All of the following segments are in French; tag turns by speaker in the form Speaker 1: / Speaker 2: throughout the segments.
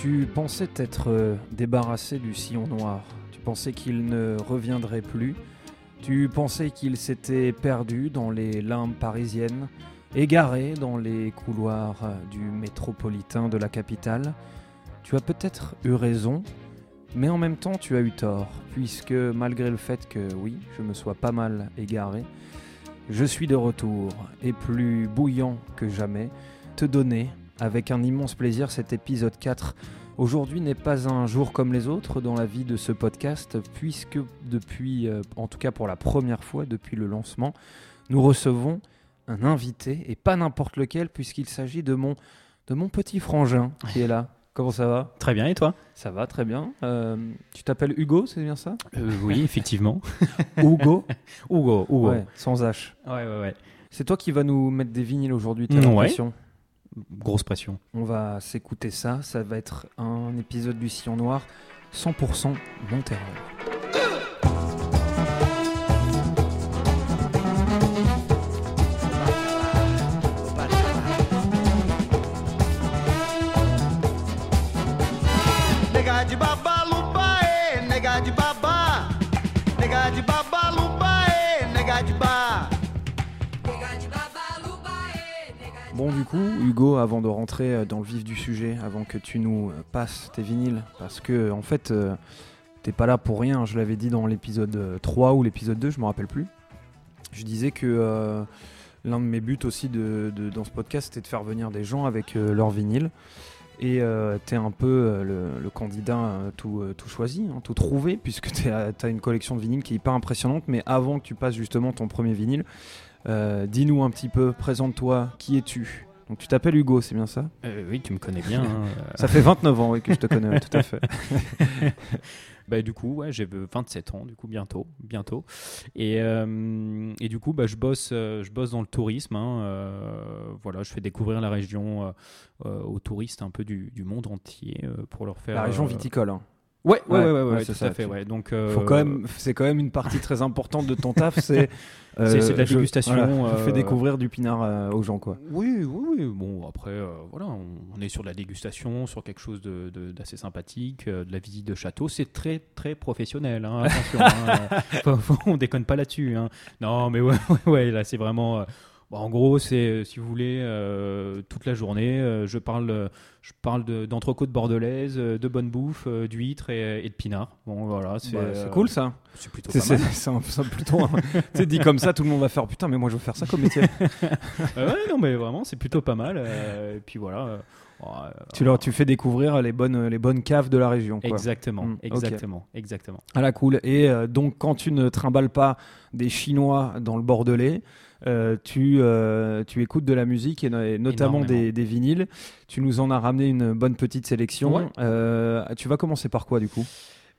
Speaker 1: Tu pensais t'être euh, débarrassé du sillon noir. Tu pensais qu'il ne reviendrait plus. Tu pensais qu'il s'était perdu dans les limbes parisiennes, égaré dans les couloirs euh, du métropolitain de la capitale. Tu as peut-être eu raison, mais en même temps tu as eu tort, puisque malgré le fait que oui, je me sois pas mal égaré, je suis de retour, et plus bouillant que jamais, te donner avec un immense plaisir cet épisode 4. Aujourd'hui n'est pas un jour comme les autres dans la vie de ce podcast, puisque depuis, euh, en tout cas pour la première fois depuis le lancement, nous recevons un invité, et pas n'importe lequel, puisqu'il s'agit de mon, de mon petit frangin qui est là. Comment ça va?
Speaker 2: Très bien, et toi?
Speaker 1: Ça va très bien. Euh, tu t'appelles Hugo, c'est bien ça?
Speaker 2: Euh, Oui, effectivement.
Speaker 1: Hugo
Speaker 2: Hugo, Hugo.
Speaker 1: Ouais, sans H.
Speaker 2: Ouais, ouais, ouais.
Speaker 1: C'est toi qui vas nous mettre des vinyles aujourd'hui, t'as
Speaker 2: Ouais.
Speaker 1: l'impression
Speaker 2: Grosse pression.
Speaker 1: On va s'écouter ça. Ça va être un épisode du Sillon Noir 100% Monterrey. Du coup, Hugo, avant de rentrer euh, dans le vif du sujet, avant que tu nous euh, passes tes vinyles, parce que en fait, euh, t'es pas là pour rien. Je l'avais dit dans l'épisode euh, 3 ou l'épisode 2, je me rappelle plus. Je disais que euh, l'un de mes buts aussi de, dans ce podcast, c'était de faire venir des gens avec euh, leur vinyle. Et euh, t'es un peu euh, le, candidat euh, tout, euh, choisi, hein, tout trouvé, puisque t'as une collection de vinyles qui est hyper impressionnante. Mais avant que tu passes justement ton premier vinyle, euh, dis-nous un petit peu, présente-toi, qui es-tu? Donc tu t'appelles Hugo, c'est bien ça?
Speaker 2: Euh, oui, tu me connais bien. hein.
Speaker 1: Ça fait 29 ans oui, que je te connais, ouais, tout à fait.
Speaker 2: bah, du coup, ouais, j'ai 27 ans, du coup, bientôt. bientôt. Et, euh, et du coup, bah, je, bosse, euh, je bosse dans le tourisme. hein, euh, voilà, je fais découvrir la région euh, euh, aux touristes un peu du, du monde entier euh, pour leur faire.
Speaker 1: La région
Speaker 2: euh,
Speaker 1: viticole. hein.
Speaker 2: Ouais, ouais,
Speaker 1: Ouais,
Speaker 2: ouais, ouais, tout
Speaker 1: ça,
Speaker 2: à fait. Ouais. Donc, euh,
Speaker 1: Faut quand même, c'est quand même une partie très importante de ton taf, c'est euh,
Speaker 2: C'est- de la
Speaker 1: je-
Speaker 2: dégustation,
Speaker 1: je fais
Speaker 2: euh,
Speaker 1: découvrir du pinard euh, aux gens, quoi.
Speaker 2: Oui, oui, oui. Bon, après, euh, voilà, on, est sur de la dégustation, sur quelque chose d'assez sympathique, euh, de la visite de château. C'est très, très professionnel. hein, attention, hein, on déconne pas là-dessus. hein. Non, mais ouais, ouais, là, c'est vraiment. Bon, en gros, c'est, euh, si vous voulez, euh, toute la journée, euh, je parle, je parle de- d'entrecôte bordelaise, de bonne bouffe, d'huîtres et, et de pinard. Bon, voilà, c'est,
Speaker 1: Bah, c'est cool ça.
Speaker 2: C'est plutôt
Speaker 1: C'est
Speaker 2: pas
Speaker 1: c'est-
Speaker 2: mal.
Speaker 1: c'est un- c'est un plutôt. un- tu sais, dit comme ça, tout le monde va faire putain, mais moi je veux faire ça comme métier.
Speaker 2: Euh, ouais, non, mais vraiment, c'est plutôt pas mal. et puis voilà.
Speaker 1: tu, leur, tu fais découvrir les bonnes, les bonnes caves de la région, quoi.
Speaker 2: Exactement,
Speaker 1: Mm, ok.
Speaker 2: exactement, exactement.
Speaker 1: Ah la cool. Et euh, donc quand tu ne trimbales pas des Chinois dans le Bordelais, tu, euh, tu écoutes de la musique et, no- et notamment des, des vinyles. Tu nous en as ramené une bonne petite sélection.
Speaker 2: Ouais.
Speaker 1: Euh, tu vas commencer par quoi du coup?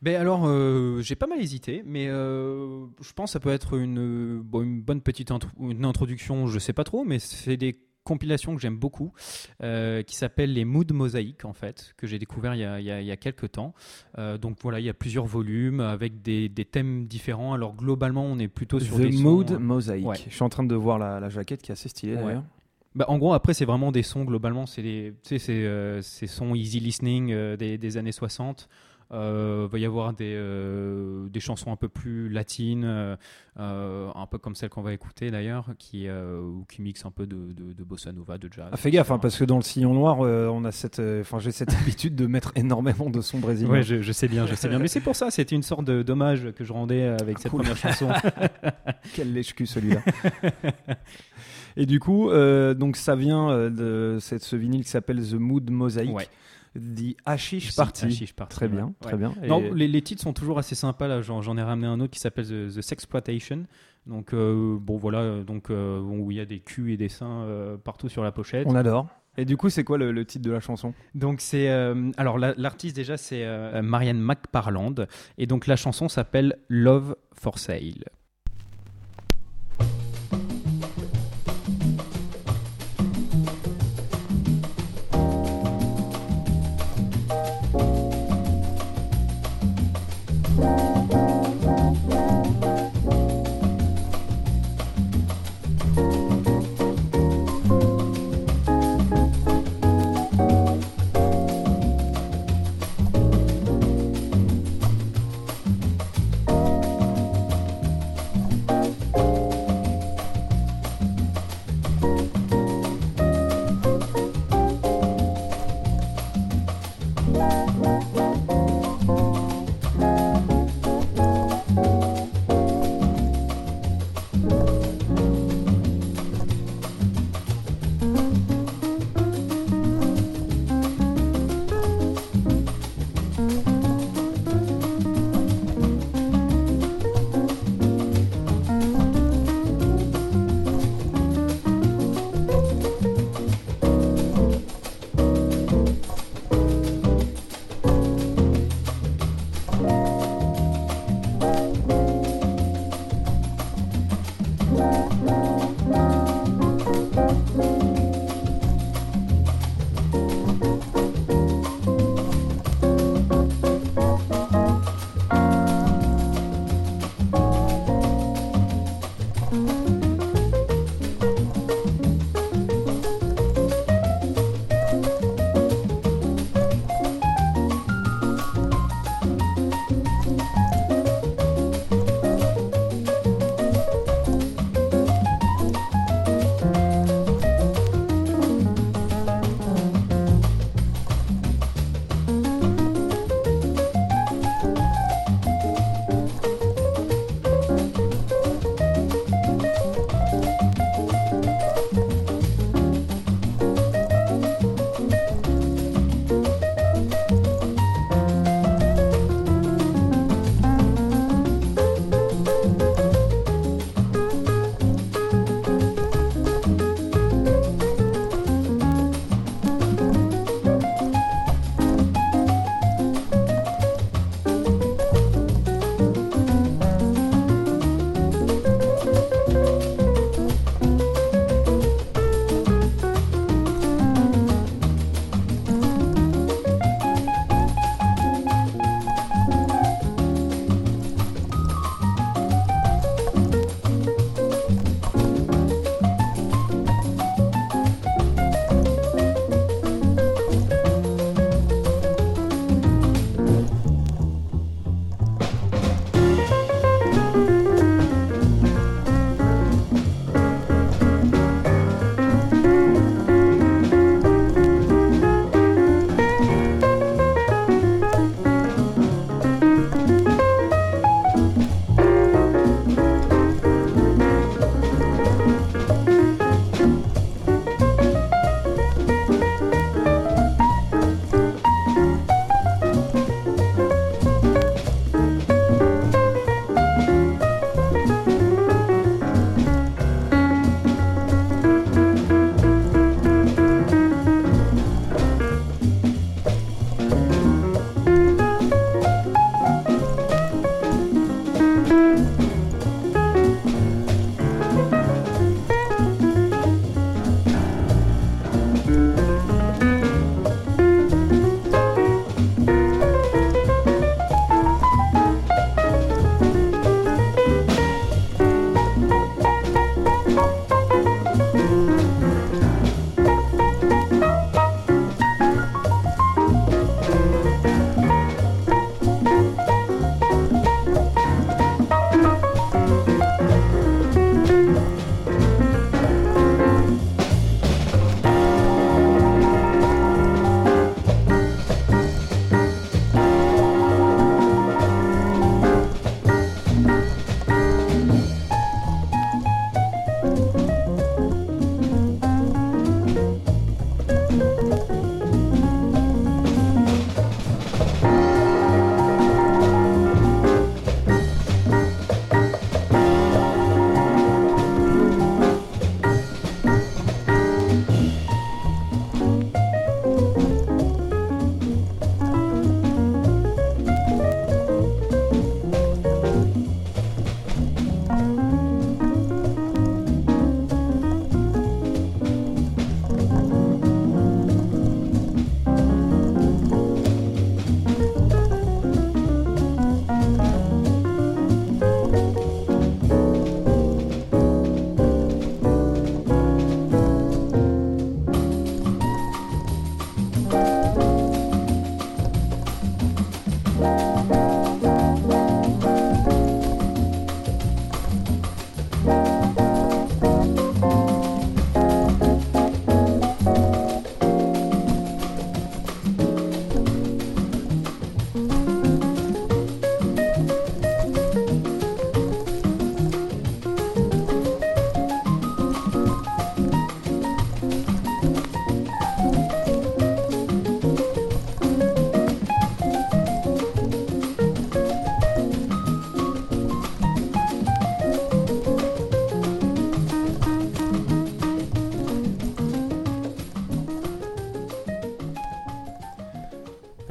Speaker 2: Ben alors, euh, j'ai pas mal hésité, mais euh, je pense que ça peut être une, bon, une bonne petite intro- une introduction, je sais pas trop, mais c'est des compilations que j'aime beaucoup, euh, qui s'appellent les Mood Mosaïques, en fait, que j'ai découvert il y a, il y a- il y a quelques temps. Euh, donc voilà, il y a plusieurs volumes avec des, des thèmes différents. Alors globalement, on est plutôt sur
Speaker 1: The
Speaker 2: des sons,
Speaker 1: Mood
Speaker 2: euh,
Speaker 1: Mosaic.
Speaker 2: ouais.
Speaker 1: Je suis en train de voir la, la jaquette qui est assez stylée
Speaker 2: Ouais.
Speaker 1: d'ailleurs.
Speaker 2: Bah, en gros, après, c'est vraiment des sons, globalement, c'est des, c'est, euh, ces sons easy listening des, des années 60. Euh, va y avoir des, euh, des chansons un peu plus latines, euh, un peu comme celle qu'on va écouter d'ailleurs, qui, ou qui mixent un peu de, de, de bossa nova, de jazz.
Speaker 1: Ah, fais gaffe, hein, parce que dans le sillon noir, on a cette, enfin, j'ai cette habitude de mettre énormément de sons brésiliens.
Speaker 2: Ouais, je, je sais bien, je sais bien. Mais c'est pour ça, c'était une sorte de dommage que je rendais avec cette
Speaker 1: cool.
Speaker 2: première chanson.
Speaker 1: Quel lèche-cul celui-là. Et du coup, euh, donc ça vient de cette, ce vinyle qui s'appelle The Mood Mosaic.
Speaker 2: Ouais.
Speaker 1: The Hashish Party.
Speaker 2: Hashish Party,
Speaker 1: Très bien,
Speaker 2: Ouais.
Speaker 1: très bien. Et-
Speaker 2: Non, les, les titres sont toujours assez sympas. Là, j'en, j'en ai ramené un autre qui s'appelle The, The Sexploitation. Donc, euh, bon, voilà, donc, euh, bon, où il y a des culs et des seins euh, partout sur la pochette.
Speaker 1: On adore. Et du coup, c'est quoi le, le titre de la chanson?
Speaker 2: Donc, c'est. euh, alors, la- l'artiste, déjà, c'est euh, Marianne McParland. Et donc, la chanson s'appelle Love for Sale.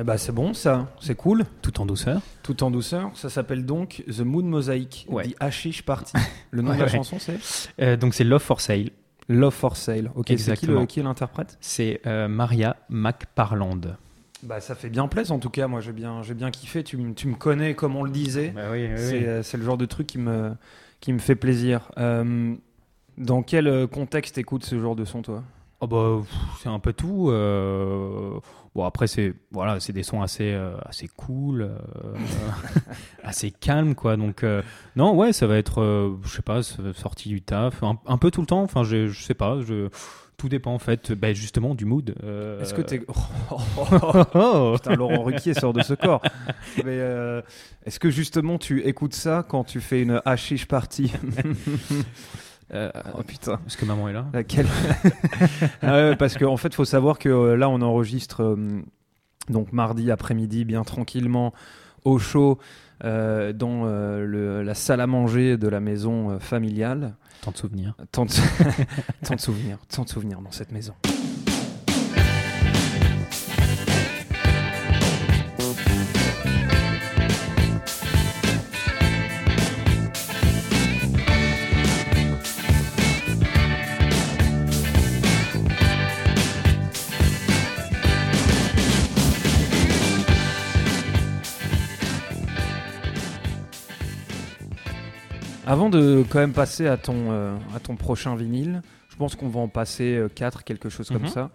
Speaker 1: Eh bah c'est bon ça, c'est cool.
Speaker 2: Tout en douceur.
Speaker 1: Tout en douceur. Ça s'appelle donc The Moon Mosaic,
Speaker 2: Ouais.
Speaker 1: The Hashish Party. Le nom
Speaker 2: Ouais,
Speaker 1: de la
Speaker 2: ouais.
Speaker 1: chanson c'est
Speaker 2: Euh, donc c'est Love for Sale.
Speaker 1: Love for Sale. Ok, c'est qui
Speaker 2: Exactement.
Speaker 1: le- qui est l'interprète
Speaker 2: C'est euh, Maria McParland.
Speaker 1: Bah ça fait bien plaisir en tout cas. Moi j'ai bien, j'ai bien kiffé. Tu, tu me connais comme on le disait.
Speaker 2: Bah oui,
Speaker 1: C'est euh, c'est le genre de truc qui me, qui me fait plaisir. Euh, dans quel contexte écoutes ce genre de son toi?
Speaker 2: Oh bah, c'est un peu tout. euh, Bon après c'est voilà c'est des sons assez euh, assez cool, euh, assez calmes quoi. Donc euh, non ouais ça va être euh, je sais pas sorti du taf un, un peu tout le temps. Enfin je je sais pas je tout dépend en fait ben, justement du mood. euh,
Speaker 1: Est-ce que t'es...
Speaker 2: Oh
Speaker 1: Putain, Laurent Ruquier sort de ce corps. Mais est-ce que justement tu écoutes ça quand tu fais une hashish party?
Speaker 2: Euh,
Speaker 1: Oh putain.
Speaker 2: Est-ce que maman est là
Speaker 1: Laquelle Ah ouais, Parce qu'en fait, faut savoir que euh, là, on enregistre euh, donc mardi après-midi, bien tranquillement, au chaud, euh, dans le- la salle à manger de la maison familiale.
Speaker 2: Tant de souvenirs.
Speaker 1: Tant de, tant de souvenirs, tant de souvenirs dans cette maison. Avant de quand même passer à ton, euh, à ton prochain vinyle, je pense qu'on va en passer 4, quelque chose comme
Speaker 2: Mhm.
Speaker 1: ça.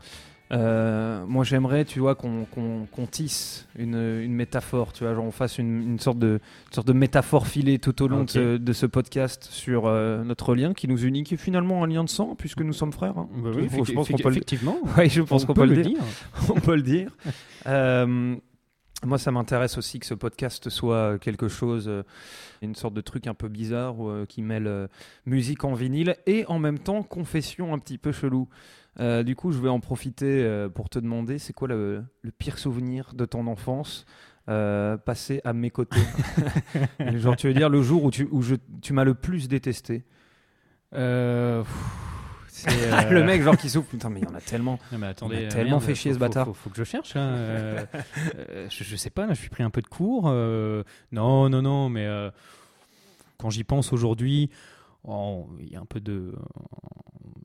Speaker 1: Euh, moi, j'aimerais, tu vois, qu'on qu'on tisse une, une métaphore, tu vois, genre on fasse une, une sorte, de, une sorte de métaphore filée tout au long de, ce, de ce podcast sur euh, notre lien qui nous unit, qui est finalement un lien de sang, puisque nous sommes frères. hein.
Speaker 2: Bah oui,
Speaker 1: Je pense qu'on peut le-
Speaker 2: effectivement.
Speaker 1: Oui, je pense
Speaker 2: On
Speaker 1: qu'on
Speaker 2: peut
Speaker 1: peut, le
Speaker 2: le
Speaker 1: dire.
Speaker 2: dire.
Speaker 1: on peut le dire. Euh, moi, ça m'intéresse aussi que ce podcast soit quelque chose, euh, une sorte de truc un peu bizarre euh, qui mêle euh, musique en vinyle et en même temps confession un petit peu chelou. Euh, du coup, je vais en profiter euh, pour te demander, c'est quoi le, le pire souvenir de ton enfance euh, passé à mes côtés? Genre, tu veux dire le jour où tu, où je, tu m'as le plus détesté?
Speaker 2: Euh, pff, euh,
Speaker 1: Le mec, genre qui souffle. Putain, mais il y en a tellement.
Speaker 2: Non, mais attendez,
Speaker 1: m'a
Speaker 2: euh,
Speaker 1: tellement
Speaker 2: merde,
Speaker 1: fait chier,
Speaker 2: faut-
Speaker 1: ce bâtard.
Speaker 2: Faut, faut que je cherche. là, euh, euh, je, je sais pas, là, je suis pris un peu de cours. euh, non, non, non, mais euh, quand j'y pense aujourd'hui, oh, il y a un peu de.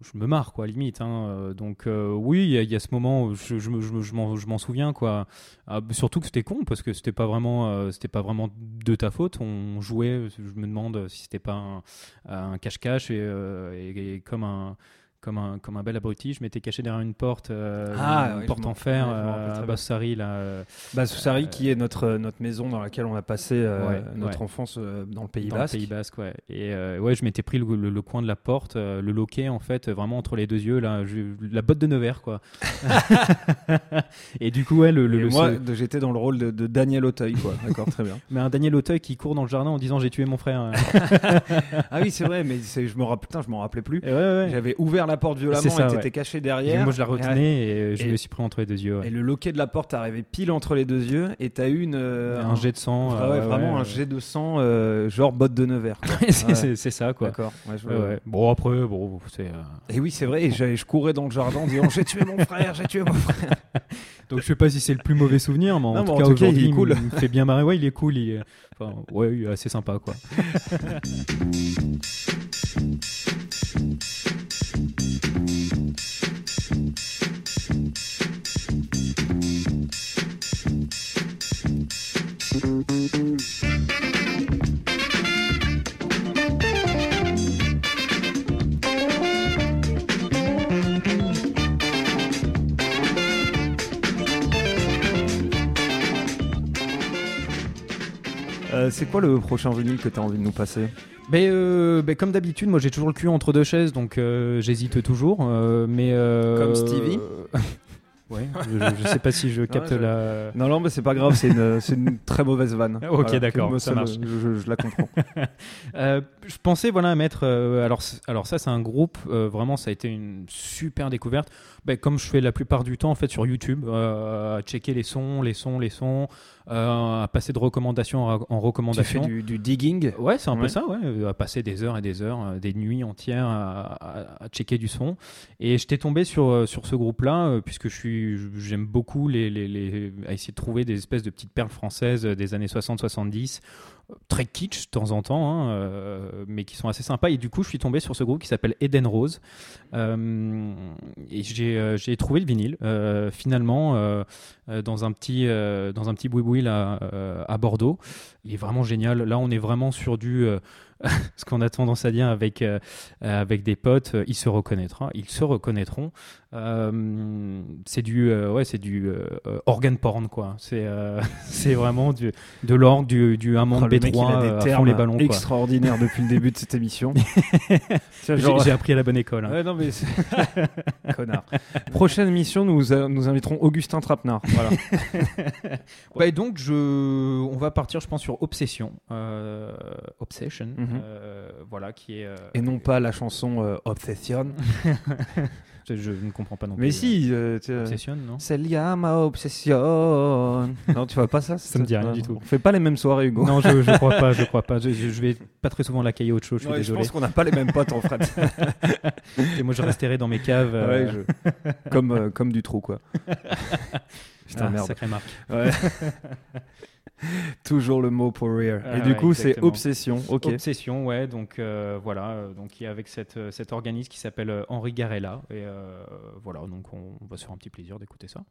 Speaker 2: Je me marre, quoi, limite. hein, donc, euh, oui, il y, a- y a ce moment, où je, je je je m'en je m'en souviens, quoi. Ah, surtout que c'était con, parce que c'était pas vraiment, euh, c'était pas vraiment de ta faute. On jouait, je me demande si c'était pas un- un cache-cache et, euh, et- et comme un comme un, comme un bel abruti, je m'étais caché derrière une porte, euh,
Speaker 1: Ah,
Speaker 2: une porte en fer
Speaker 1: rappelle
Speaker 2: euh, à. Bassari là. euh,
Speaker 1: Soussari,
Speaker 2: Euh,
Speaker 1: qui est notre, notre maison dans laquelle on a passé euh,
Speaker 2: Ouais,
Speaker 1: notre
Speaker 2: ouais.
Speaker 1: enfance euh, dans le Pays
Speaker 2: dans
Speaker 1: Basque.
Speaker 2: le Pays Basque, ouais. Et ouais, je m'étais pris le, le- le coin de la porte, le loquet en fait, vraiment entre les deux yeux, là, je- la botte de Nevers quoi. et du coup, ouais, le,
Speaker 1: moi,
Speaker 2: ce-
Speaker 1: j'étais dans le rôle de, de Daniel Auteuil, quoi. D'accord, très bien.
Speaker 2: mais un Daniel Auteuil qui court dans le jardin en disant j'ai tué mon frère.
Speaker 1: ah oui, c'est vrai, mais je me rappelle, putain, je m'en rappelais plus.
Speaker 2: Ouais.
Speaker 1: J'avais ouvert la porte violemment
Speaker 2: ça,
Speaker 1: et t'étais
Speaker 2: ouais.
Speaker 1: caché
Speaker 2: Et
Speaker 1: derrière.
Speaker 2: moi je la retenais et, je
Speaker 1: et-
Speaker 2: me suis pris entre les deux yeux. ouais.
Speaker 1: Et le loquet de la porte arrivait pile entre les deux yeux et t'as eu une, euh,
Speaker 2: un jet de sang.
Speaker 1: Ah ouais, vraiment un jet de sang, euh, genre botte de Nevers.
Speaker 2: c'est ça quoi.
Speaker 1: D'accord.
Speaker 2: Bon après, bon, c'est.
Speaker 1: Et oui, c'est vrai. Et je courais dans le jardin en disant j'ai tué mon frère, j'ai tué mon frère.
Speaker 2: Donc je sais pas si c'est le plus mauvais souvenir, mais en
Speaker 1: Non,
Speaker 2: tout
Speaker 1: en
Speaker 2: cas
Speaker 1: tout cas, il est cool.
Speaker 2: il me fait bien marrer. Ouais, il est cool. Il est... Enfin, ouais, il est assez sympa quoi.
Speaker 1: Euh, c'est quoi le prochain vinyle que t'as envie de nous passer?
Speaker 2: Mais, euh, ben, comme d'habitude, moi j'ai toujours le cul entre deux chaises, donc euh, j'hésite toujours. euh, mais euh,
Speaker 1: Comme Stevie?
Speaker 2: Ouais, je, je- sais pas si je capte
Speaker 1: je-
Speaker 2: la.
Speaker 1: Non, non, mais c'est pas grave, c'est une, c'est une très mauvaise vanne.
Speaker 2: Ok, d'accord,
Speaker 1: Moi,
Speaker 2: ça
Speaker 1: me-
Speaker 2: marche.
Speaker 1: Je, je- je la comprends.
Speaker 2: Euh, je pensais voilà mettre euh, alors c- alors ça c'est un groupe euh, vraiment ça a été une super découverte Ben, comme je fais la plupart du temps en fait sur YouTube euh, à checker les sons les sons les sons à passer de recommandation en, en
Speaker 1: tu fais
Speaker 2: recommandation
Speaker 1: du, du digging
Speaker 2: Ouais, c'est un peu ça, ouais. euh, À passer des heures et des heures, euh, des nuits entières à, à- à checker du son. Et j'étais tombé sur, euh, sur ce groupe-là, euh, puisque je suis suis, j'aime beaucoup les, les- les- à essayer de trouver des espèces de petites perles françaises des années 60-70, très kitsch de temps en temps, hein, euh, mais qui sont assez sympas. Et du coup, je suis tombé sur ce groupe qui s'appelle Eden Rose. Euh, et j'ai euh, j'ai trouvé le vinyle finalement dans un petit dans un petit boui-boui là à Bordeaux. Il est vraiment génial. Là, on est vraiment sur du ce qu'on a tendance à dire avec avec des potes. Ils se reconnaîtront. Ils se reconnaîtront. Euh, c'est du euh, ouais, c'est du euh, organ porn quoi. C'est euh, c'est vraiment du de l'orgue, du du un monde
Speaker 1: Oh, le mec, il
Speaker 2: B3
Speaker 1: a des
Speaker 2: euh, à fond
Speaker 1: termes
Speaker 2: les ballons quoi.
Speaker 1: extraordinaires depuis le début de cette émission.
Speaker 2: J'ai
Speaker 1: genre-
Speaker 2: j'ai appris à la bonne école. hein.
Speaker 1: Ouais, non, mais c'est- connard. Prochaine émission, nous, nous inviterons Augustin Trapenard. Voilà.
Speaker 2: Ouais, et donc je, on va partir, je pense, sur Obsession, Obsession,
Speaker 1: Mhm.
Speaker 2: voilà, qui est.
Speaker 1: Et non pas la chanson Obsession.
Speaker 2: Je, je ne comprends pas non plus.
Speaker 1: Mais si, euh,
Speaker 2: Obsession, non?
Speaker 1: C'est ma obsession. non, tu vois pas ça?
Speaker 2: Ça me dit rien du tout.
Speaker 1: On fait pas les mêmes soirées, Hugo.
Speaker 2: Non, je, je crois pas, je crois pas. Je, vais pas très souvent la cailler autre chose. Je suis
Speaker 1: Ouais, je
Speaker 2: désolé.
Speaker 1: pense qu'on n'a pas les mêmes potes en fait.
Speaker 2: Et moi, je resterai dans mes caves. euh,
Speaker 1: Ouais, je- comme, euh, comme du trou, quoi. Putain,
Speaker 2: ah,
Speaker 1: merde.
Speaker 2: Sacrée marque.
Speaker 1: Ouais. Toujours le mot pour rire.
Speaker 2: Ah
Speaker 1: Et du
Speaker 2: ouais,
Speaker 1: coup, c'est obsession. Ok.
Speaker 2: Obsession, ouais. Donc euh, voilà, euh, donc il y a avec cette, euh, cet organisme qui s'appelle Henri Garella. Et euh, voilà, donc on, on va se faire un petit plaisir d'écouter ça.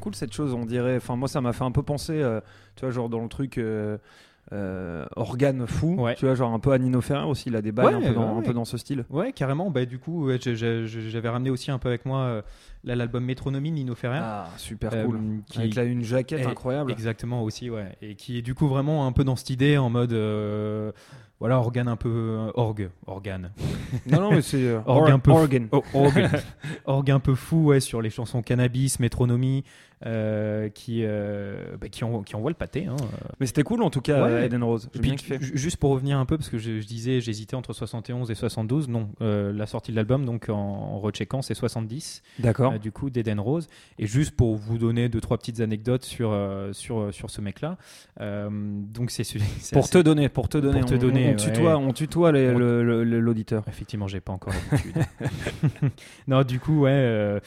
Speaker 1: Cool cette chose. On dirait. Enfin, moi, ça m'a fait un peu penser, euh, tu vois, genre dans le truc. euh, euh, organe fou,
Speaker 2: Ouais.
Speaker 1: tu vois, genre un peu à Nino Ferrer aussi, il a des
Speaker 2: Ouais,
Speaker 1: un, peu dans,
Speaker 2: ouais,
Speaker 1: un peu
Speaker 2: ouais.
Speaker 1: dans ce style.
Speaker 2: Ouais, carrément. Bah, du coup, j'avais ramené aussi un peu avec moi l'album Métronomie de Nino Ferrer.
Speaker 1: Ah, super
Speaker 2: euh,
Speaker 1: cool.
Speaker 2: qui-
Speaker 1: Avec là, une jaquette
Speaker 2: Et-
Speaker 1: incroyable.
Speaker 2: Exactement aussi, ouais. Et qui est du coup vraiment un peu dans cette idée en mode. euh, voilà, organe un peu. orgue, organe.
Speaker 1: Non, non, mais c'est
Speaker 2: Orgue
Speaker 1: or-
Speaker 2: un peu
Speaker 1: organ.
Speaker 2: Oh, orgue, orgue un peu fou, ouais, sur les chansons Cannabis, Métronomie, qui, euh, bah, qui, en- qui envoie le pâté. Hein.
Speaker 1: Mais c'était cool en tout cas,
Speaker 2: Ouais.
Speaker 1: euh, Eden Rose.
Speaker 2: Et puis,
Speaker 1: bien
Speaker 2: juste pour revenir un peu, parce que je, je disais, j'hésitais entre 71 et 72. Non, euh, la sortie de l'album, donc en, en recheckant, c'est 70,
Speaker 1: D'accord.
Speaker 2: euh, du coup, d'Eden Rose. Et juste pour vous donner deux, trois petites anecdotes sur, euh, sur, sur ce mec-là. euh, donc, c'est
Speaker 1: Pour
Speaker 2: assez-
Speaker 1: te donner, pour te donner,
Speaker 2: Pour te
Speaker 1: on,
Speaker 2: donner,
Speaker 1: on
Speaker 2: ouais.
Speaker 1: tutoie, on tutoie
Speaker 2: On-
Speaker 1: l'auditeur.
Speaker 2: Effectivement, j'ai pas encore l'habitude. non, du coup, ouais. euh,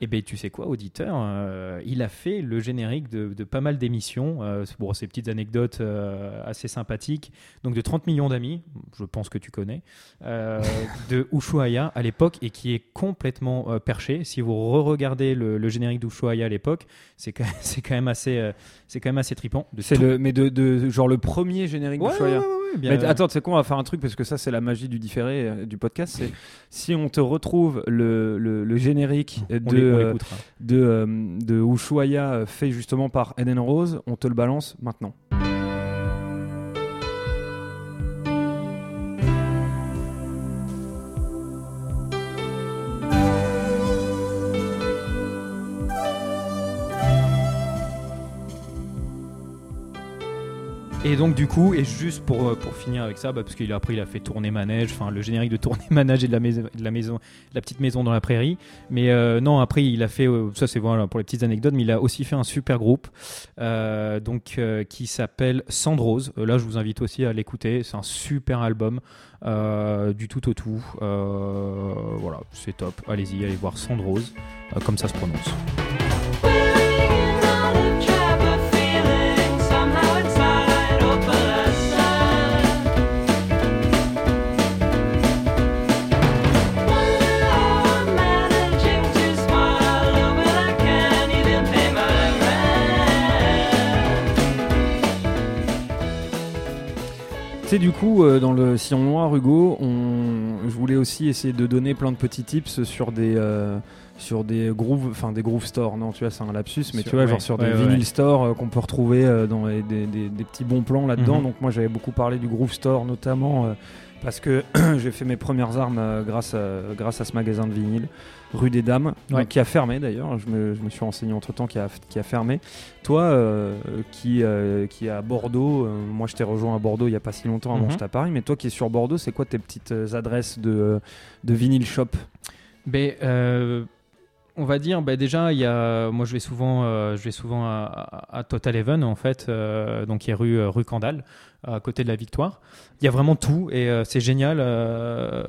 Speaker 2: eh ben, tu sais quoi, auditeur, euh, il a fait le générique de, de pas mal d'émissions. euh, bon, ces petites anecdotes euh, assez sympathiques. Donc, de 30 millions d'amis, je pense que tu connais, euh, de Ushuaïa à l'époque et qui est complètement euh, perché. Si vous re-regardez le, le générique d'Ushuaïa à l'époque, c'est quand, quand même assez, c'est quand même assez trippant. De
Speaker 1: C'est le, mais de, de- genre le premier générique
Speaker 2: Ouais, ouais, bien-
Speaker 1: Mais attends, tu sais quoi, on va faire un truc parce que ça, c'est la magie du différé euh, du podcast. C'est si on te retrouve le, le, le générique de, euh, de, euh, de Ushuaïa euh, fait justement par Eden Rose, on te le balance maintenant.
Speaker 2: Et donc du coup, et juste pour, euh, pour finir avec ça, bah, parce qu'il il a fait tourner manège, enfin le générique de tourner manège et de la maison, de la maison, de la petite maison dans la prairie. Mais euh, non, après il a fait, euh, ça c'est voilà pour les petites anecdotes, mais il a aussi fait un super groupe, donc qui s'appelle Sandrose. Là, je vous invite aussi à l'écouter. C'est un super album, du tout au tout. Voilà, c'est top. Allez-y, allez voir Sandrose, comme ça se prononce.
Speaker 1: Sais, du coup, euh, dans le sillon noir, Hugo, on... je voulais aussi essayer de donner plein de petits tips sur des, euh, sur des grooves, enfin des groove stores. Non, tu vois, c'est un lapsus, mais
Speaker 2: Sur-
Speaker 1: tu vois,
Speaker 2: ouais,
Speaker 1: genre sur
Speaker 2: ouais,
Speaker 1: des
Speaker 2: ouais,
Speaker 1: vinyl stores euh, qu'on peut retrouver dans les- des, des- des petits bons plans là-dedans.
Speaker 2: Mhm.
Speaker 1: Donc, moi, j'avais beaucoup parlé du groove store, notamment parce que j'ai fait mes premières armes euh, grâce, à, grâce à ce magasin de vinyle, rue des Dames,
Speaker 2: Ouais.
Speaker 1: donc, qui a fermé d'ailleurs. Je me, je me suis renseigné entre temps qui a, qui a fermé. Toi, euh, qui, euh, qui est à Bordeaux, euh, moi je t'ai rejoint à Bordeaux il n'y a pas si longtemps avant
Speaker 2: Mhm.
Speaker 1: que j'étais à Paris, mais toi qui es sur Bordeaux, c'est quoi tes petites adresses de, de vinyle shop?
Speaker 2: Ben, euh, on va dire, ben déjà, il y a, moi je vais souvent, euh, je vais souvent à, Total Even en fait, euh, donc qui est rue, rue Candale, à côté de la Victoire. Il y a vraiment tout et euh, c'est génial. euh,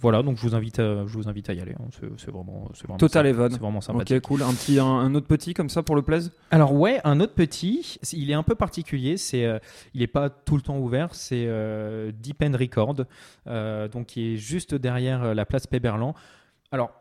Speaker 2: voilà, donc je vous invite, à, je vous invite à y aller. hein. C'est, vraiment, c'est vraiment
Speaker 1: Total Even.
Speaker 2: C'est vraiment sympathique.
Speaker 1: Ok, cool. Un, petit, un, un autre petit comme ça pour le plaise
Speaker 2: Alors ouais, un autre petit, il est un peu particulier, c'est, euh, il n'est pas tout le temps ouvert, c'est euh, Deep End Record, euh, donc qui est juste derrière euh, la place Péberlan. Alors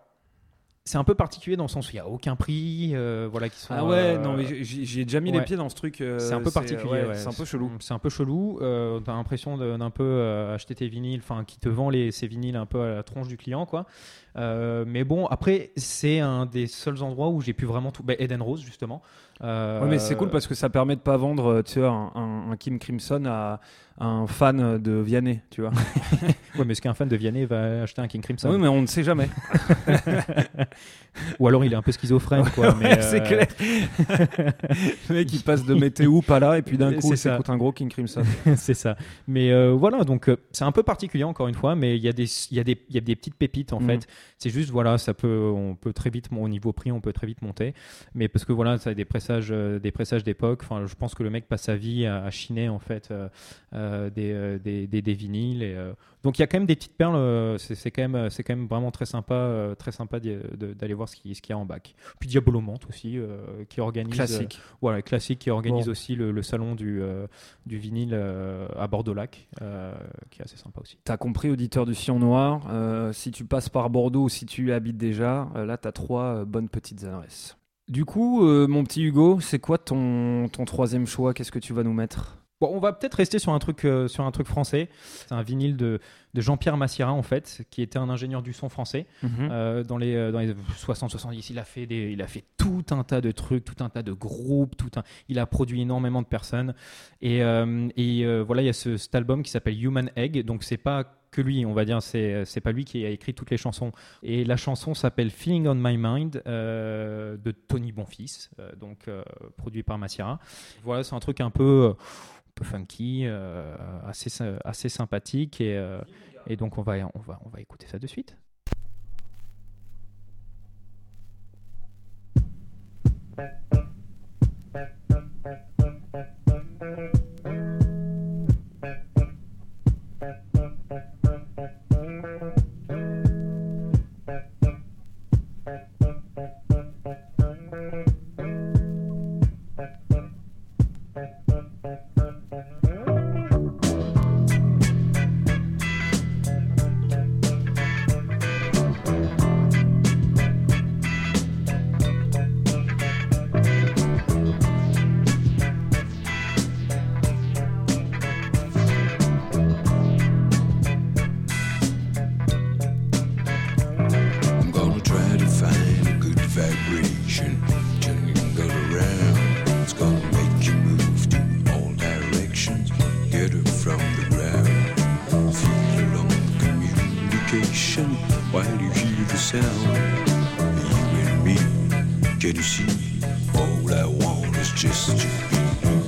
Speaker 2: c'est un peu particulier dans le sens où il n'y a aucun prix, euh, voilà, qui sont.
Speaker 1: Ah ouais,
Speaker 2: euh,
Speaker 1: non, mais j'ai- déjà mis les pieds dans ce truc. euh,
Speaker 2: c'est un peu particulier, ouais.
Speaker 1: C'est un peu chelou.
Speaker 2: C'est un peu chelou. T'as l'impression d'un peu acheter tes vinyles, enfin, qui te vend les, ces vinyles un peu à la tronche du client, quoi. Mais bon, après, c'est un des seuls endroits où j'ai pu vraiment tout. Bah, Eden Rose, justement.
Speaker 1: Ouais, mais c'est cool parce que ça permet de pas vendre tu vois, un, un- un Kim Crimson à un fan de Vianney, tu vois.
Speaker 2: Ouais, mais est-ce qu'un fan de Vianney va acheter un King Crimson?
Speaker 1: Oui, mais on ne sait jamais.
Speaker 2: Ou alors il est un peu schizophrène, quoi. mais,
Speaker 1: c'est
Speaker 2: euh,
Speaker 1: clair. le mec, il passe de météo pas là, et puis d'un coup,
Speaker 2: C'est
Speaker 1: il
Speaker 2: ça.
Speaker 1: s'écoute un gros King Crimson.
Speaker 2: c'est ça. Mais euh, voilà, donc euh, c'est un peu particulier encore une fois, mais il y a des, y a des, il y a des petites pépites en
Speaker 1: Mhm.
Speaker 2: fait. C'est juste voilà, ça peut, on peut très vite, au niveau prix, on peut très vite monter. Mais parce que voilà, ça a des pressages, des pressages d'époque. Enfin, je pense que le mec passe sa vie à, à chiner en fait euh, euh, des, euh, des, des, des vinyles. Et, euh, donc il y a quand même des petites perles. euh, c'est quand même, c'est quand même vraiment très sympa, très sympa d'aller voir ce qu'il ce qu'il y a en bac. Puis Diabolomante aussi, qui organise.
Speaker 1: Classique.
Speaker 2: voilà, classique qui organise
Speaker 1: Bon.
Speaker 2: aussi le, le salon du, du vinyle à Bordeaux-Lac, qui est assez sympa aussi.
Speaker 1: T'as compris, auditeur du Sion Noir, si tu passes par Bordeaux ou si tu habites déjà, là, t'as trois bonnes petites adresses. Du coup, mon petit Hugo, c'est quoi ton, ton troisième choix? Qu'est-ce que tu vas nous mettre?
Speaker 2: Bon, on va peut-être rester sur un truc, euh, sur un truc français. C'est un vinyle de, de Jean-Pierre Massirin, en fait, qui était un ingénieur du son français.
Speaker 1: Mhm.
Speaker 2: Euh, dans les, euh, dans les 60-70, il, a fait des- il a fait tout un tas de trucs, tout un tas de groupes, tout un, il a produit énormément de personnes. Et, euh, et, voilà, il y a ce, cet album qui s'appelle Human Egg. Donc, c'est pas que lui, on va dire, c'est c'est pas lui qui a écrit toutes les chansons. Et la chanson s'appelle Feeling on My Mind de Tony Bonfils, donc produit par Massirin. Voilà, c'est un truc un peu, peu funky, euh, assez, assez sympathique. Et, euh, et donc, on va, on, va, on va écouter ça de suite.
Speaker 3: Communication while you hear the sound. You and me, can you see? All I want is just to be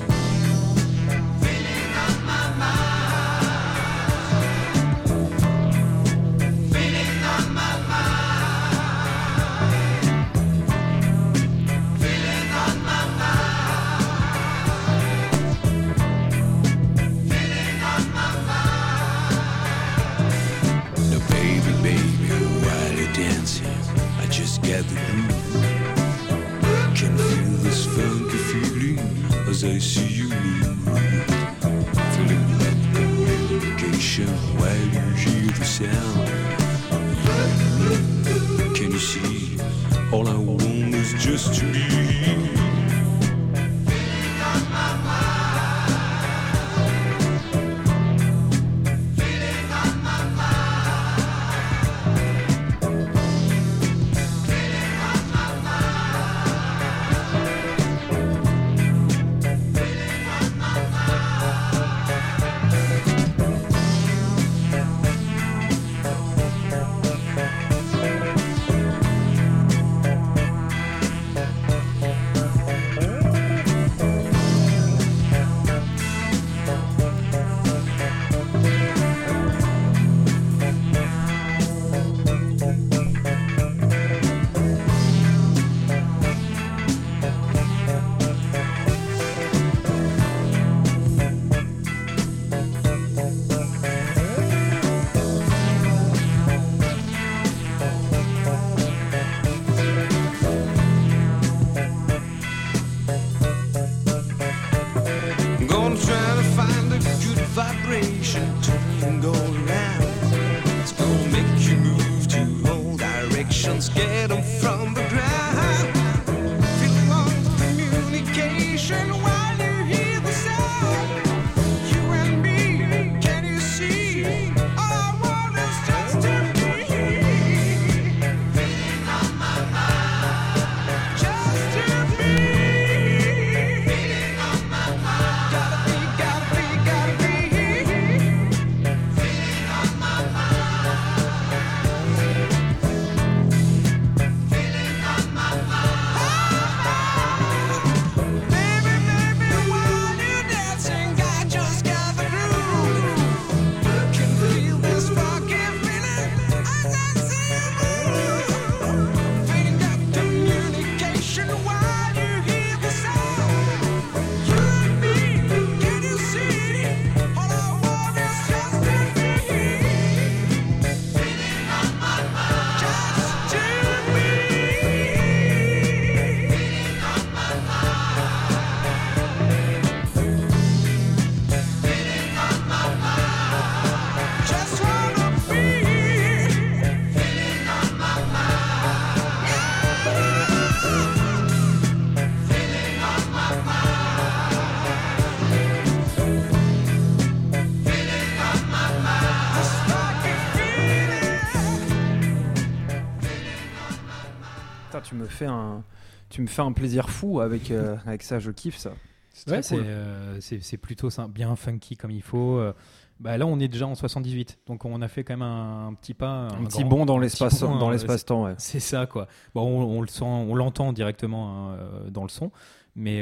Speaker 1: fais un, tu me fais un plaisir fou avec, euh, avec ça. Je kiffe ça. C'est
Speaker 2: Ouais,
Speaker 1: cool.
Speaker 2: euh, plutôt bien funky comme il faut. euh. Bah, là, on est déjà en 78, donc on a fait quand même un, un petit pas.
Speaker 1: Un petit
Speaker 2: grand-
Speaker 1: bond dans l'espace,
Speaker 2: bond,
Speaker 1: dans
Speaker 2: hein,
Speaker 1: l'espace-temps. Ouais.
Speaker 2: C'est ça, quoi. Bon, on, on le sent, on l'entend directement hein, dans le son, mais,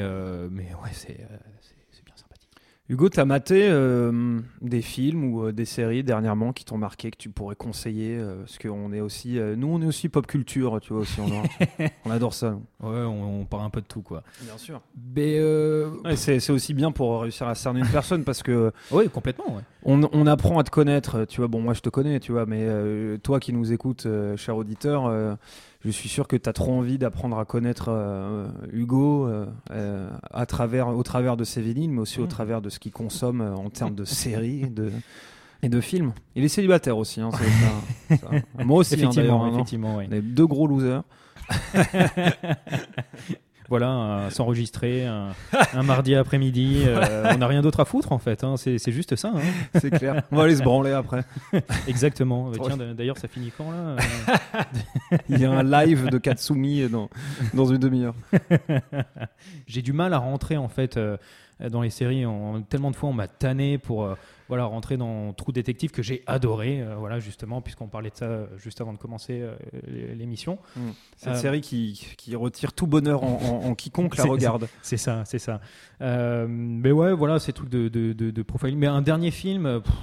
Speaker 2: mais ouais, c'est euh, c'est- c'est bien sympathique.
Speaker 1: Hugo, t'as maté euh, des films ou euh, des séries dernièrement qui t'ont marqué que tu pourrais conseiller euh, Parce qu'on est aussi, nous, on est aussi pop culture, tu vois aussi. On, a- on adore ça.
Speaker 2: Ouais, on, on parle un peu de tout, quoi.
Speaker 1: Bien sûr.
Speaker 2: Mais
Speaker 1: Ouais, c'est aussi bien pour réussir à cerner une personne parce que
Speaker 2: ouais, complètement, ouais.
Speaker 1: on, on apprend à te connaître. Tu vois, bon, moi je te connais, tu vois, mais toi qui nous écoutes, cher auditeur, je suis sûr que tu as trop envie d'apprendre à connaître euh, Hugo euh, euh, à travers, au travers de ses vinyles, mais aussi au
Speaker 2: Mhm.
Speaker 1: travers de ce qu'il consomme en termes de séries de, et de films. Il est célibataire aussi. hein, ça- ça. Moi aussi, hein,
Speaker 2: effectivement,
Speaker 1: hein,
Speaker 2: effectivement.
Speaker 1: On est deux gros losers.
Speaker 2: Voilà, s'enregistrer un, un mardi après-midi. euh, on n'a rien d'autre à foutre en fait. hein, c'est juste ça. hein.
Speaker 1: C'est clair. On va aller se branler après.
Speaker 2: Exactement. Tiens, d'ailleurs, ça finit quand là
Speaker 1: Il y a un live de Katsumi dans, dans une demi-heure.
Speaker 2: J'ai du mal à rentrer en fait euh, dans les séries. On- tellement de fois on m'a tanné pour euh, voilà rentrer dans Trou Détective que j'ai adoré. euh, voilà justement puisqu'on parlait de ça euh, juste avant de commencer euh, l'émission.
Speaker 1: Cette
Speaker 2: Euh,
Speaker 1: série qui, qui retire tout bonheur en, en- en quiconque la regarde.
Speaker 2: C'est ça, c'est ça. Euh, mais ouais, voilà, ces trucs de, de, de, de profiling. Mais un dernier film euh, pff,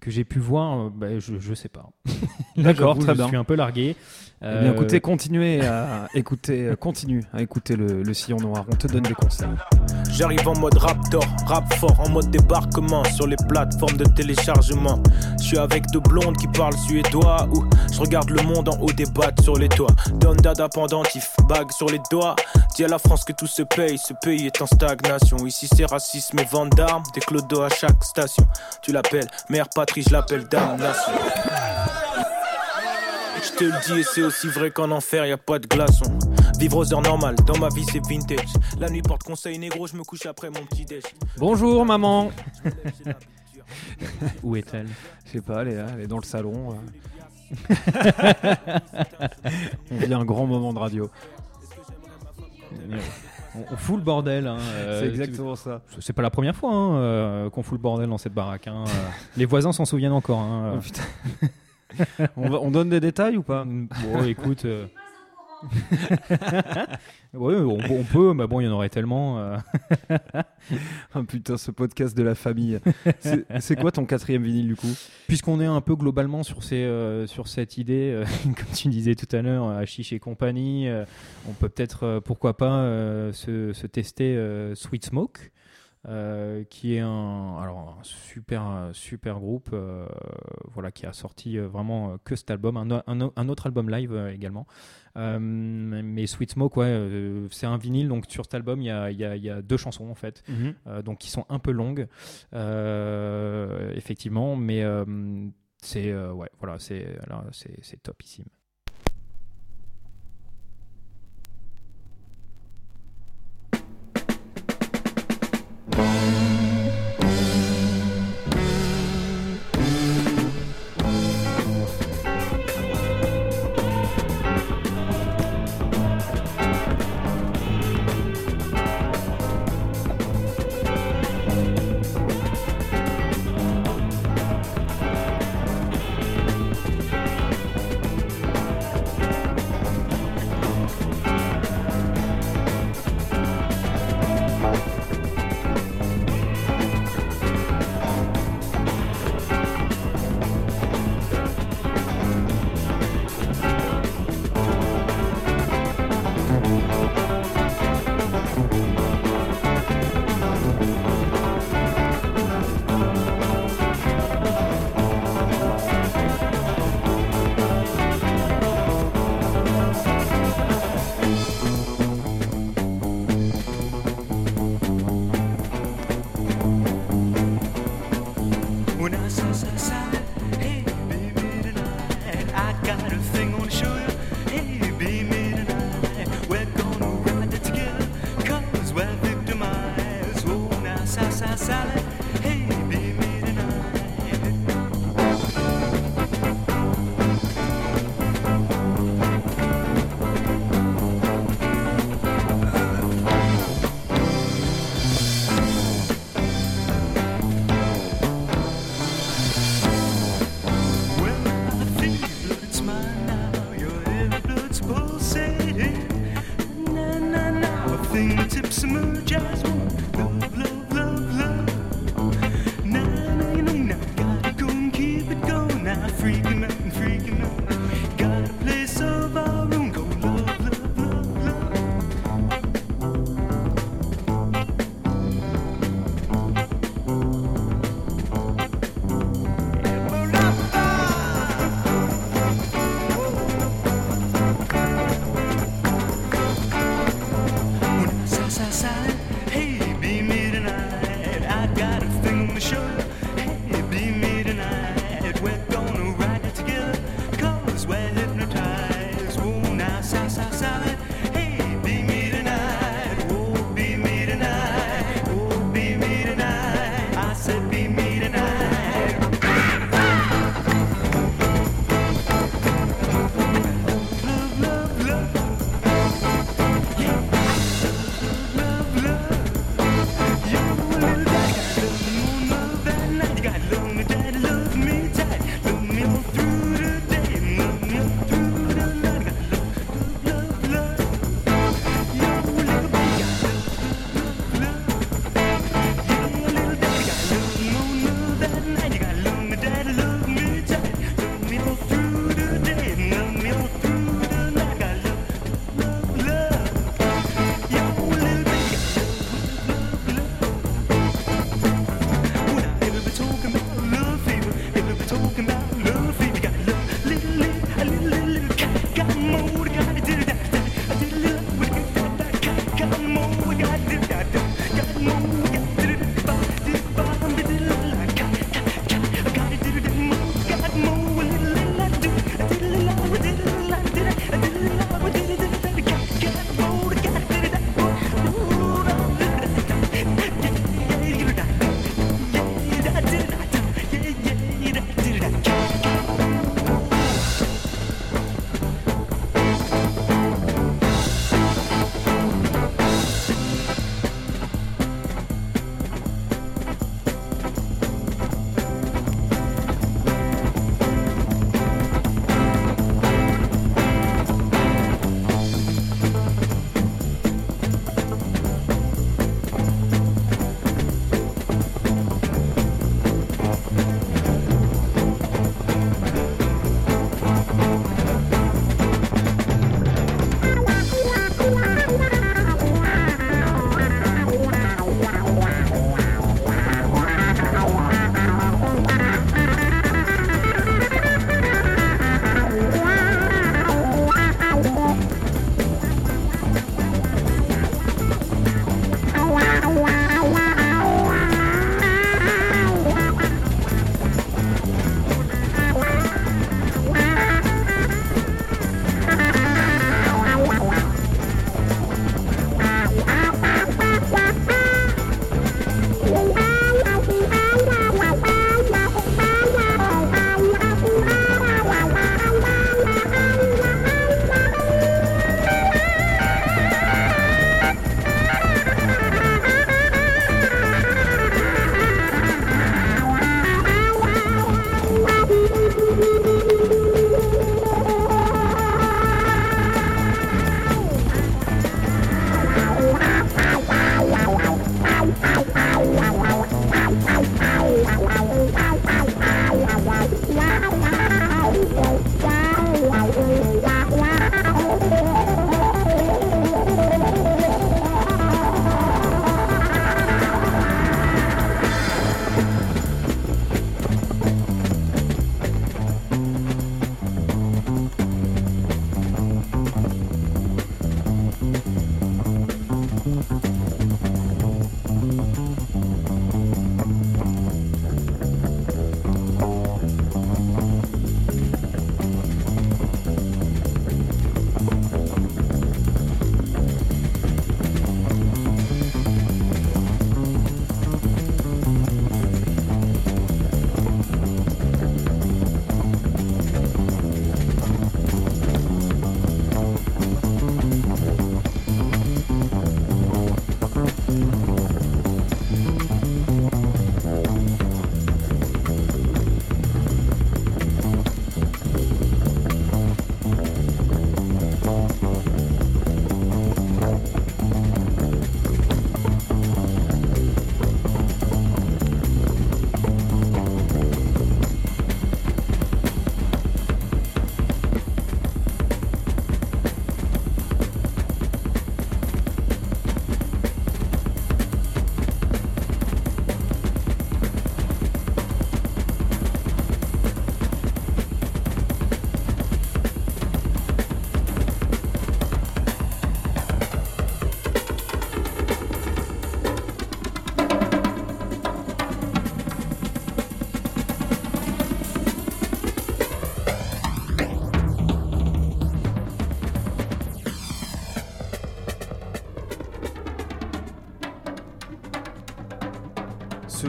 Speaker 2: que j'ai pu voir, euh, bah, je, je sais pas.
Speaker 1: D'accord, très
Speaker 2: je
Speaker 1: bien.
Speaker 2: suis un peu largué.
Speaker 1: Eh bien,
Speaker 2: Euh,
Speaker 1: écoutez, continuez à écouter, euh, continue à écouter le, le sillon noir. On te donne des conseils.
Speaker 4: J'arrive en mode raptor, rap fort, en mode débarquement sur les plateformes de téléchargement. Je suis avec deux blondes qui parlent suédois ou je regarde le monde en haut des battes sur les toits. Don dada pendentif, bague sur les doigts. Dis à la France que tout se paye, ce pays est en stagnation. Ici c'est racisme et vente d'armes, des clodos à chaque station. Tu l'appelles mère patrie, je l'appelle damnation. Je te le dis et c'est aussi vrai qu'en enfer y a pas de glaçon. Vivre aux heures normales, dans ma vie c'est vintage. La nuit porte conseil négro, je me couche après mon petit déj.
Speaker 1: Bonjour, maman.
Speaker 2: Où est-elle?
Speaker 1: Je sais pas, elle est, là, elle est dans le salon. euh. on vit un grand moment de radio.
Speaker 2: on, fout le bordel. hein, euh,
Speaker 1: C'est exactement ça.
Speaker 2: C'est pas la première fois hein, euh, qu'on fout le bordel dans cette baraque. hein. Les voisins s'en souviennent encore. hein,
Speaker 1: Oh, putain. on, va- on donne des détails ou pas?
Speaker 2: Bon, écoute. euh. ouais, on, on peut, mais bon, il y en aurait tellement. euh.
Speaker 1: Ah, putain, ce podcast de la famille. C'est quoi ton quatrième vinyle du coup?
Speaker 2: Puisqu'on est un peu globalement sur, ces, euh, sur cette idée, euh, comme tu disais tout à l'heure, à Chiche et compagnie, on peut peut-être, pourquoi pas, se, se tester Sweet Smoke. Euh, qui est un, alors, un super, super groupe euh, voilà, qui a sorti euh, vraiment que cet album, un, un autre album live euh, également. Mais Sweet Smoke, ouais, c'est un vinyle, donc sur cet album, il y a, y a- il y a deux chansons en fait. Euh, donc qui sont un peu longues, effectivement, mais c'est ouais, voilà, c'est topissime.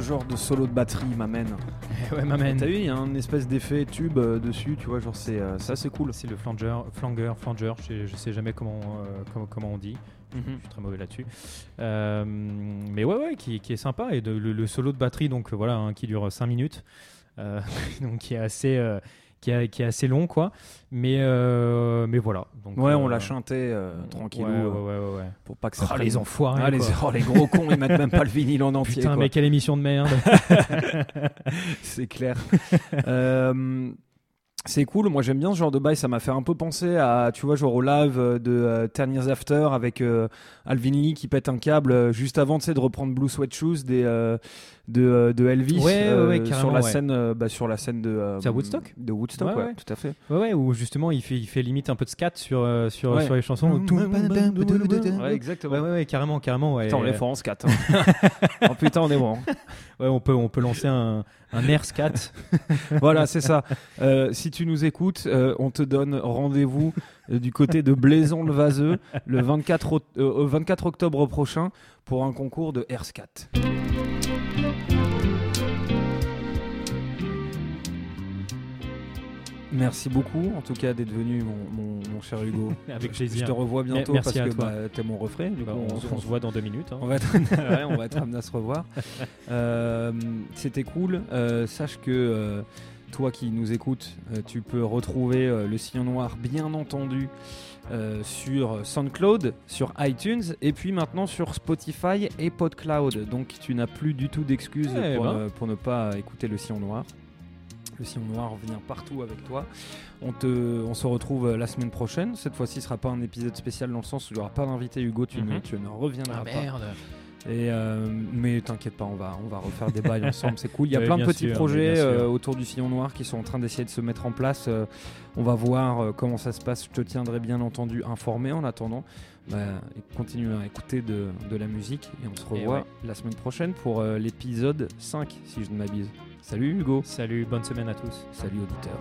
Speaker 1: Genre de solo de batterie m'amène.
Speaker 2: ouais, m'amène.
Speaker 1: T'as vu, il y a un espèce d'effet tube euh, dessus, tu vois, genre c'est euh, ça, c'est cool.
Speaker 2: C'est le flanger, flanger, flanger. Je, je sais jamais comment, euh, comment, comment on dit.
Speaker 1: Mhm.
Speaker 2: Je suis très mauvais là-dessus. Euh, mais ouais, ouais, qui, qui est sympa. Et de- le, le solo de batterie, donc euh, voilà, hein, qui dure 5 minutes. Euh, donc qui est assez. Qui, est, qui est assez long quoi mais euh, mais voilà donc
Speaker 1: Ouais, on
Speaker 2: euh,
Speaker 1: l'a chanté euh, tranquillou
Speaker 2: ouais, ouais, ouais, ouais, ouais.
Speaker 1: pour pas que ça. Prenne-
Speaker 2: les enfoirés
Speaker 1: Ah, les, oh, les gros cons, ils mettent même pas le vinyle en entier.
Speaker 2: putain
Speaker 1: quoi.
Speaker 2: mais quelle émission de merde
Speaker 1: c'est clair. Euh, c'est cool, moi j'aime bien ce genre de bail, ça m'a fait un peu penser à, tu vois, genre au live de euh, Ten Years After avec euh, Alvin Lee qui pète un câble euh, juste avant, tu sais, de reprendre Blue Sweat Shoes des, de, euh, de Elvis
Speaker 2: Ouais, ouais,
Speaker 1: euh, sur la scène, euh, bah, sur la scène de.
Speaker 2: à Woodstock
Speaker 1: De Woodstock, tout à fait.
Speaker 2: ouais où justement il fait il fait limite un peu de scat sur sur sur les chansons
Speaker 1: Ouais, exactement.
Speaker 2: ouais carrément carrément ouais
Speaker 1: Putain, on est fort en scat. hein. oh putain, on est bon. hein.
Speaker 2: ouais on peut on peut lancer un un air scat
Speaker 1: Voilà, c'est ça. Euh, si tu nous écoutes, euh, on te donne rendez-vous du côté de Blaison-le-Vaseux le 24, au- euh, au 24 octobre prochain pour un concours de Airscat. Merci beaucoup, en tout cas, d'être venu, mon, mon- mon cher Hugo.
Speaker 2: avec
Speaker 1: Je
Speaker 2: plaisir
Speaker 1: te revois bientôt
Speaker 2: Merci
Speaker 1: parce que bah, t'es mon refrain.
Speaker 2: Bah, on, se- on se voit dans deux minutes hein.
Speaker 1: on va être, ouais, on va être amené à se revoir. Euh, C'était cool. Euh, sache que euh, toi qui nous écoutes, tu peux retrouver le sillon noir, bien entendu, euh, sur SoundCloud, sur iTunes et puis maintenant sur Spotify et PodCloud. Donc tu n'as plus du tout d'excuses
Speaker 2: Eh
Speaker 1: pour,
Speaker 2: ben.
Speaker 1: pour ne pas écouter le sillon noir. Le sillon noir vient partout avec toi. On, te, on se retrouve la semaine prochaine. Cette fois-ci, ce sera pas un épisode spécial dans le sens où il n'y aura pas d'invité Hugo. Tu, ne, tu ne reviendras
Speaker 2: ah
Speaker 1: pas.
Speaker 2: merde
Speaker 1: Et euh, mais t'inquiète pas, on va, on va refaire des bails ensemble, c'est cool. Il y a plein de petits
Speaker 2: sûr,
Speaker 1: projets euh, autour du sillon noir qui sont en train d'essayer de se mettre en place. Euh, on va voir euh, comment ça se passe. Je te tiendrai bien entendu informé en attendant. Bah, continue à écouter de, de la musique et on se revoit
Speaker 2: ouais.
Speaker 1: la semaine prochaine pour euh, l'épisode 5 si je ne m'abuse. Salut Hugo.
Speaker 2: Salut, bonne semaine à tous.
Speaker 1: Salut auditeurs.